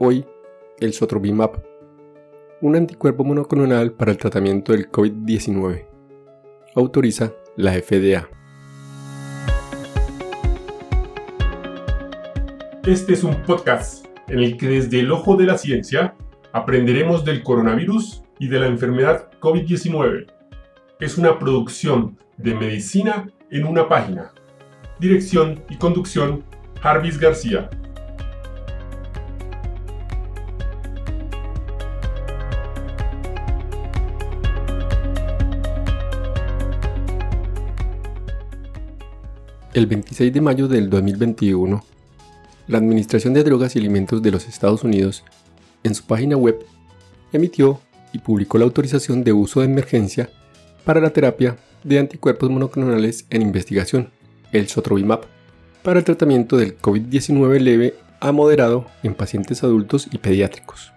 Hoy, el Sotrovimab, un anticuerpo monoclonal para el tratamiento del COVID-19. Autoriza la FDA. Este es un podcast en el que desde el ojo de la ciencia aprenderemos del coronavirus y de la enfermedad COVID-19. Es una producción de medicina en una página. Dirección y conducción, Jarvis García. El 26 de mayo del 2021, la Administración de Drogas y Alimentos de los Estados Unidos, en su página web, emitió y publicó la autorización de uso de emergencia para la terapia de anticuerpos monoclonales en investigación, el Sotrovimab, para el tratamiento del COVID-19 leve a moderado en pacientes adultos y pediátricos,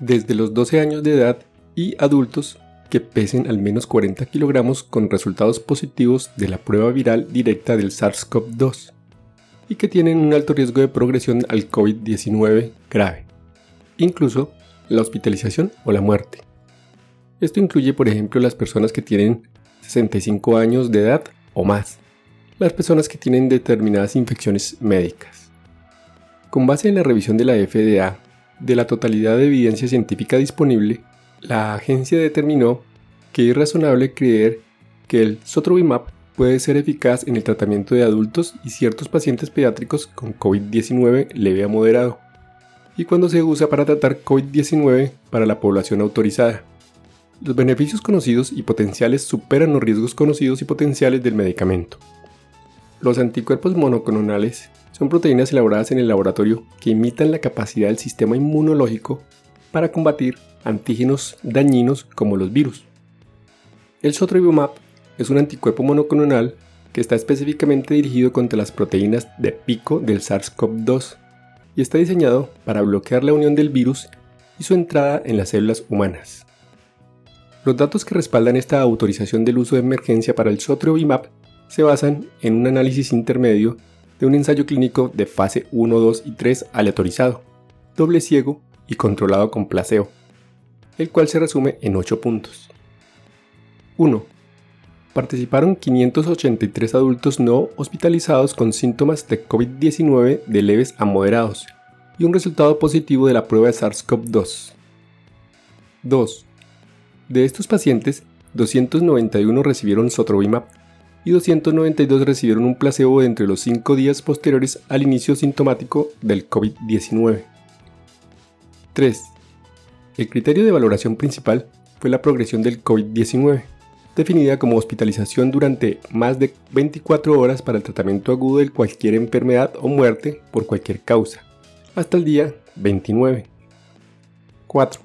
desde los 12 años de edad y adultos que pesen al menos 40 kilogramos con resultados positivos de la prueba viral directa del SARS-CoV-2 y que tienen un alto riesgo de progresión al COVID-19 grave, incluso la hospitalización o la muerte. Esto incluye, por ejemplo, las personas que tienen 65 años de edad o más, las personas que tienen determinadas infecciones médicas. Con base en la revisión de la FDA de la totalidad de evidencia científica disponible, la agencia determinó que es razonable creer que el Sotrovimab puede ser eficaz en el tratamiento de adultos y ciertos pacientes pediátricos con COVID-19 leve a moderado, y cuando se usa para tratar COVID-19 para la población autorizada. Los beneficios conocidos y potenciales superan los riesgos conocidos y potenciales del medicamento. Los anticuerpos monoclonales son proteínas elaboradas en el laboratorio que imitan la capacidad del sistema inmunológico para combatir antígenos dañinos como los virus. El Sotrovimab es un anticuerpo monoclonal que está específicamente dirigido contra las proteínas de pico del SARS-CoV-2 y está diseñado para bloquear la unión del virus y su entrada en las células humanas. Los datos que respaldan esta autorización del uso de emergencia para el Sotrovimab se basan en un análisis intermedio de un ensayo clínico de fase 1, 2 y 3 aleatorizado, doble ciego y controlado con placebo el cual se resume en 8 puntos. 1. Participaron 583 adultos no hospitalizados con síntomas de COVID-19 de leves a moderados y un resultado positivo de la prueba de SARS-CoV-2. 2. De estos pacientes, 291 recibieron Sotrovimab y 292 recibieron un placebo entre los 5 días posteriores al inicio sintomático del COVID-19. 3. El criterio de valoración principal fue la progresión del COVID-19, definida como hospitalización durante más de 24 horas para el tratamiento agudo de cualquier enfermedad o muerte por cualquier causa, hasta el día 29. 4.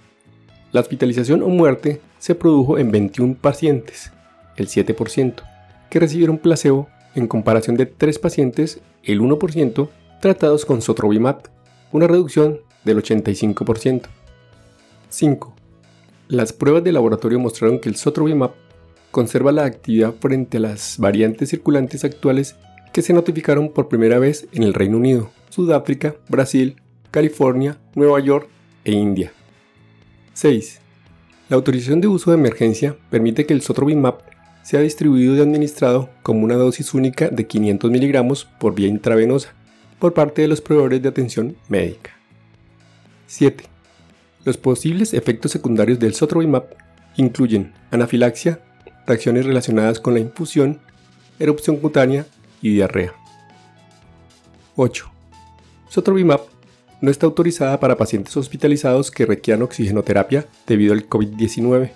La hospitalización o muerte se produjo en 21 pacientes, el 7%, que recibieron placebo en comparación de 3 pacientes, el 1%, tratados con Sotrovimab, una reducción del 85%. 5. Las pruebas de laboratorio mostraron que el Sotrovimab conserva la actividad frente a las variantes circulantes actuales que se notificaron por primera vez en el Reino Unido, Sudáfrica, Brasil, California, Nueva York e India. 6. La autorización de uso de emergencia permite que el Sotrovimab sea distribuido y administrado como una dosis única de 500 miligramos por vía intravenosa por parte de los proveedores de atención médica. 7. Los posibles efectos secundarios del Sotrovimab incluyen anafilaxia, reacciones relacionadas con la infusión, erupción cutánea y diarrea. 8. Sotrovimab no está autorizada para pacientes hospitalizados que requieran oxigenoterapia debido al COVID-19.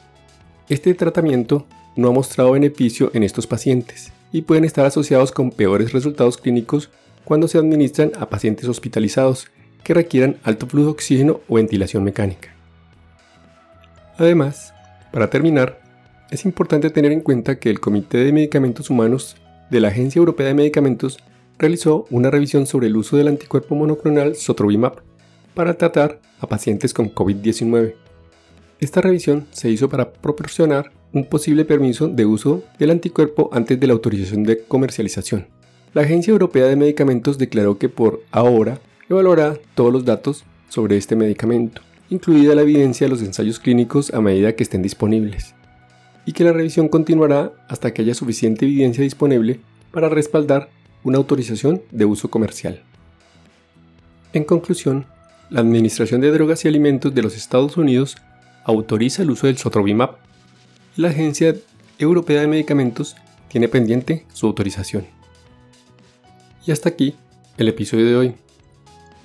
Este tratamiento no ha mostrado beneficio en estos pacientes y pueden estar asociados con peores resultados clínicos cuando se administran a pacientes hospitalizados que requieran alto flujo de oxígeno o ventilación mecánica. Además, para terminar, es importante tener en cuenta que el Comité de Medicamentos Humanos de la Agencia Europea de Medicamentos realizó una revisión sobre el uso del anticuerpo monoclonal Sotrovimab para tratar a pacientes con COVID-19. Esta revisión se hizo para proporcionar un posible permiso de uso del anticuerpo antes de la autorización de comercialización. La Agencia Europea de Medicamentos declaró que por ahora evaluará todos los datos sobre este medicamento, incluida la evidencia de los ensayos clínicos a medida que estén disponibles, y que la revisión continuará hasta que haya suficiente evidencia disponible para respaldar una autorización de uso comercial. En conclusión, la Administración de Drogas y Alimentos de los Estados Unidos autoriza el uso del Sotrovimab la Agencia Europea de Medicamentos tiene pendiente su autorización. Y hasta aquí el episodio de hoy.